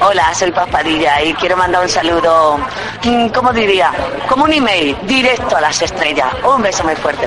Hola, soy Paspadilla y quiero mandar un saludo, mm, ¿cómo diría? Como un email, directo a las estrellas. Un beso muy fuerte.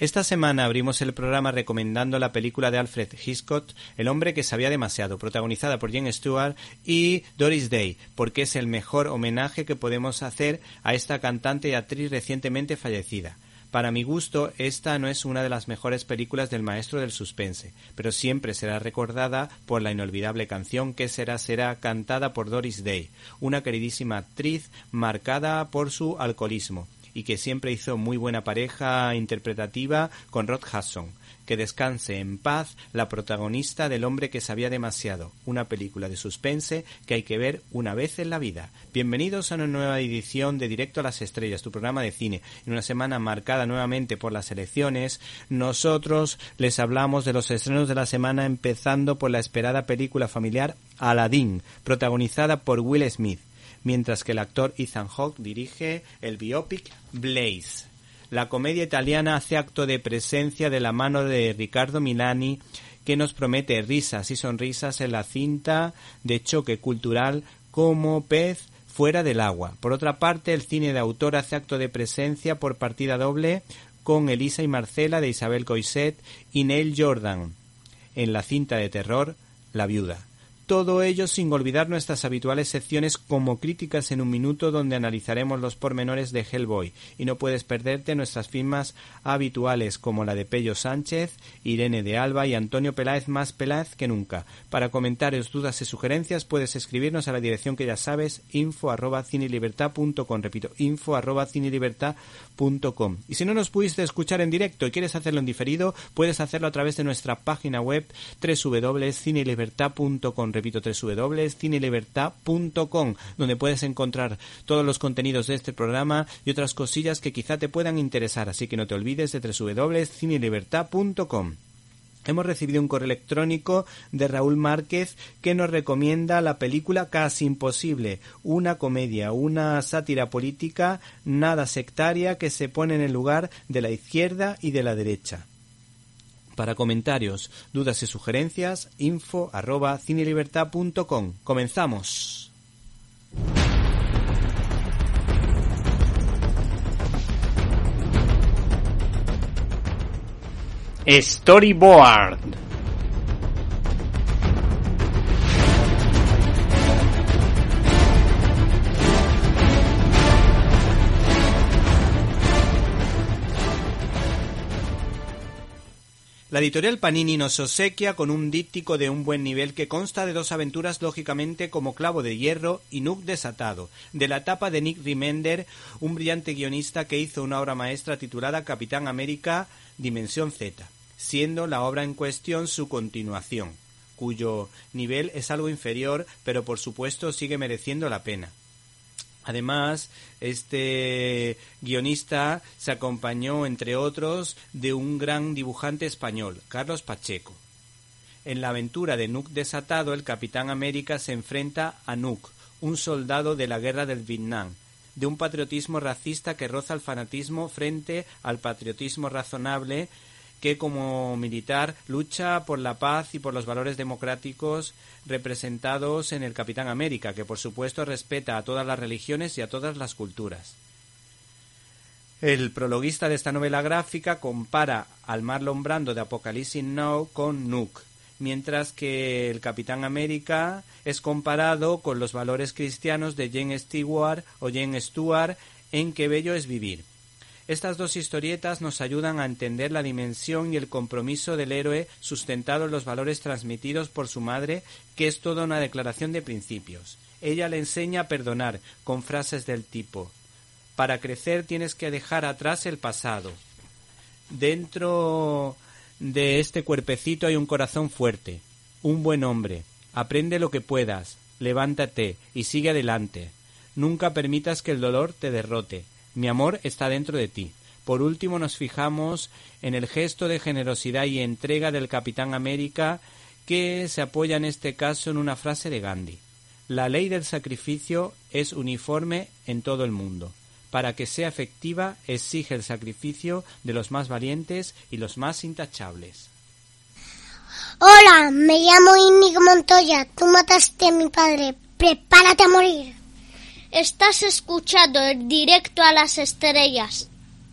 Esta semana abrimos el programa recomendando la película de Alfred Hitchcock, El hombre que sabía demasiado, protagonizada por Jane Stewart y Doris Day, porque es el mejor homenaje que podemos hacer a esta cantante y actriz recientemente fallecida. Para mi gusto, esta no es una de las mejores películas del maestro del suspense, pero siempre será recordada por la inolvidable canción que será será cantada por Doris Day, una queridísima actriz marcada por su alcoholismo y que siempre hizo muy buena pareja interpretativa con Rod Hudson. Que descanse en paz la protagonista del hombre que sabía demasiado, una película de suspense que hay que ver una vez en la vida. Bienvenidos a una nueva edición de Directo a las Estrellas, tu programa de cine. En una semana marcada nuevamente por las elecciones, nosotros les hablamos de los estrenos de la semana empezando por la esperada película familiar Aladdin, protagonizada por Will Smith mientras que el actor Ethan Hawke dirige el biopic Blaze. La comedia italiana hace acto de presencia de la mano de Riccardo Milani, que nos promete risas y sonrisas en la cinta de choque cultural como pez fuera del agua. Por otra parte, el cine de autor hace acto de presencia por partida doble con Elisa y Marcela de Isabel Coiset y Neil Jordan en la cinta de terror La Viuda. Todo ello sin olvidar nuestras habituales secciones como críticas en un minuto donde analizaremos los pormenores de Hellboy. Y no puedes perderte nuestras firmas habituales como la de Pello Sánchez, Irene de Alba y Antonio Peláez más Peláez que nunca. Para comentarios, dudas y sugerencias puedes escribirnos a la dirección que ya sabes info arroba cinelibertad.com repito info arroba cinelibertad.com y si no nos pudiste escuchar en directo y quieres hacerlo en diferido puedes hacerlo a través de nuestra página web www.cinelibertad.com repito, www.cinelibertad.com, donde puedes encontrar todos los contenidos de este programa y otras cosillas que quizá te puedan interesar, así que no te olvides de www.cinelibertad.com. Hemos recibido un correo electrónico de Raúl Márquez que nos recomienda la película Casi Imposible, una comedia, una sátira política nada sectaria que se pone en el lugar de la izquierda y de la derecha. Para comentarios, dudas y sugerencias, info arroba cinelibertad.com. Comenzamos. Storyboard. La editorial Panini nos obsequia con un díptico de un buen nivel que consta de dos aventuras lógicamente como Clavo de Hierro y Nook Desatado, de la etapa de Nick Remender, un brillante guionista que hizo una obra maestra titulada Capitán América Dimensión Z, siendo la obra en cuestión su continuación, cuyo nivel es algo inferior, pero por supuesto sigue mereciendo la pena. Además, este guionista se acompañó, entre otros, de un gran dibujante español, Carlos Pacheco. En la aventura de Nook desatado, el Capitán América se enfrenta a Nook, un soldado de la guerra del Vietnam, de un patriotismo racista que roza el fanatismo frente al patriotismo razonable que como militar lucha por la paz y por los valores democráticos representados en el Capitán América, que por supuesto respeta a todas las religiones y a todas las culturas. El prologuista de esta novela gráfica compara al Marlon Brando de Apocalipsis Now con Nook mientras que el Capitán América es comparado con los valores cristianos de Jane Stewart o Jane Stewart en Qué bello es vivir. Estas dos historietas nos ayudan a entender la dimensión y el compromiso del héroe sustentado en los valores transmitidos por su madre, que es toda una declaración de principios. Ella le enseña a perdonar con frases del tipo Para crecer tienes que dejar atrás el pasado. Dentro de este cuerpecito hay un corazón fuerte, un buen hombre. Aprende lo que puedas, levántate y sigue adelante. Nunca permitas que el dolor te derrote. Mi amor está dentro de ti. Por último nos fijamos en el gesto de generosidad y entrega del Capitán América que se apoya en este caso en una frase de Gandhi. La ley del sacrificio es uniforme en todo el mundo. Para que sea efectiva exige el sacrificio de los más valientes y los más intachables. Hola, me llamo Inigo Montoya. Tú mataste a mi padre. Prepárate a morir. Estás escuchando el directo a las estrellas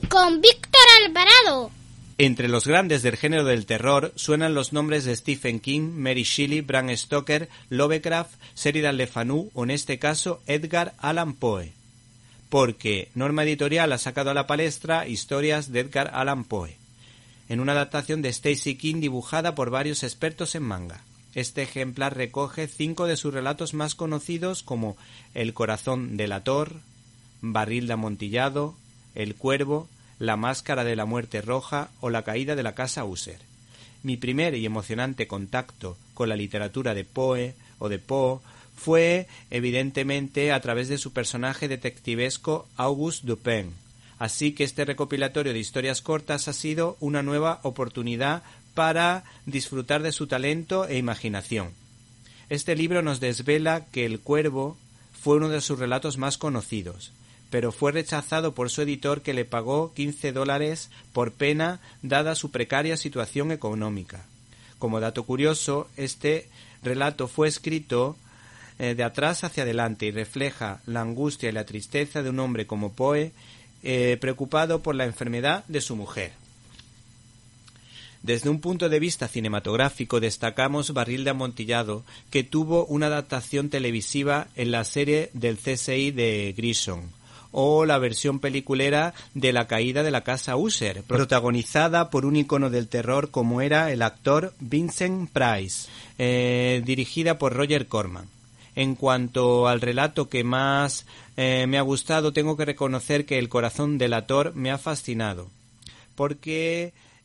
con Víctor Alvarado. Entre los grandes del género del terror suenan los nombres de Stephen King, Mary Shelley, Bram Stoker, Lovecraft, Sheridan Le Fanu o en este caso Edgar Allan Poe. Porque Norma Editorial ha sacado a la palestra historias de Edgar Allan Poe, en una adaptación de Stacy King dibujada por varios expertos en manga. Este ejemplar recoge cinco de sus relatos más conocidos como El corazón del ator, Barril de amontillado, El cuervo, La máscara de la muerte roja o La caída de la casa User. Mi primer y emocionante contacto con la literatura de Poe o de Poe fue evidentemente a través de su personaje detectivesco Auguste Dupin. Así que este recopilatorio de historias cortas ha sido una nueva oportunidad para disfrutar de su talento e imaginación. Este libro nos desvela que El Cuervo fue uno de sus relatos más conocidos, pero fue rechazado por su editor que le pagó 15 dólares por pena dada su precaria situación económica. Como dato curioso, este relato fue escrito eh, de atrás hacia adelante y refleja la angustia y la tristeza de un hombre como Poe eh, preocupado por la enfermedad de su mujer. Desde un punto de vista cinematográfico destacamos Barril de Amontillado, que tuvo una adaptación televisiva en la serie del CSI de Grison, o la versión peliculera de La caída de la casa User, protagonizada por un icono del terror como era el actor Vincent Price, eh, dirigida por Roger Corman. En cuanto al relato que más eh, me ha gustado, tengo que reconocer que El corazón del actor me ha fascinado, porque